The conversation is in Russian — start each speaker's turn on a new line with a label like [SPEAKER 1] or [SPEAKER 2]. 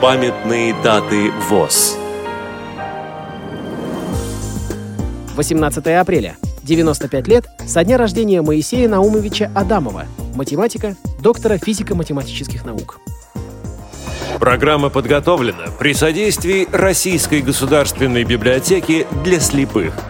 [SPEAKER 1] Памятные даты ВОЗ.
[SPEAKER 2] 18 апреля. 95 лет со дня рождения Моисея Наумовича Адамова, математика, доктора физико-математических наук.
[SPEAKER 1] Программа подготовлена при содействии Российской государственной библиотеки для слепых –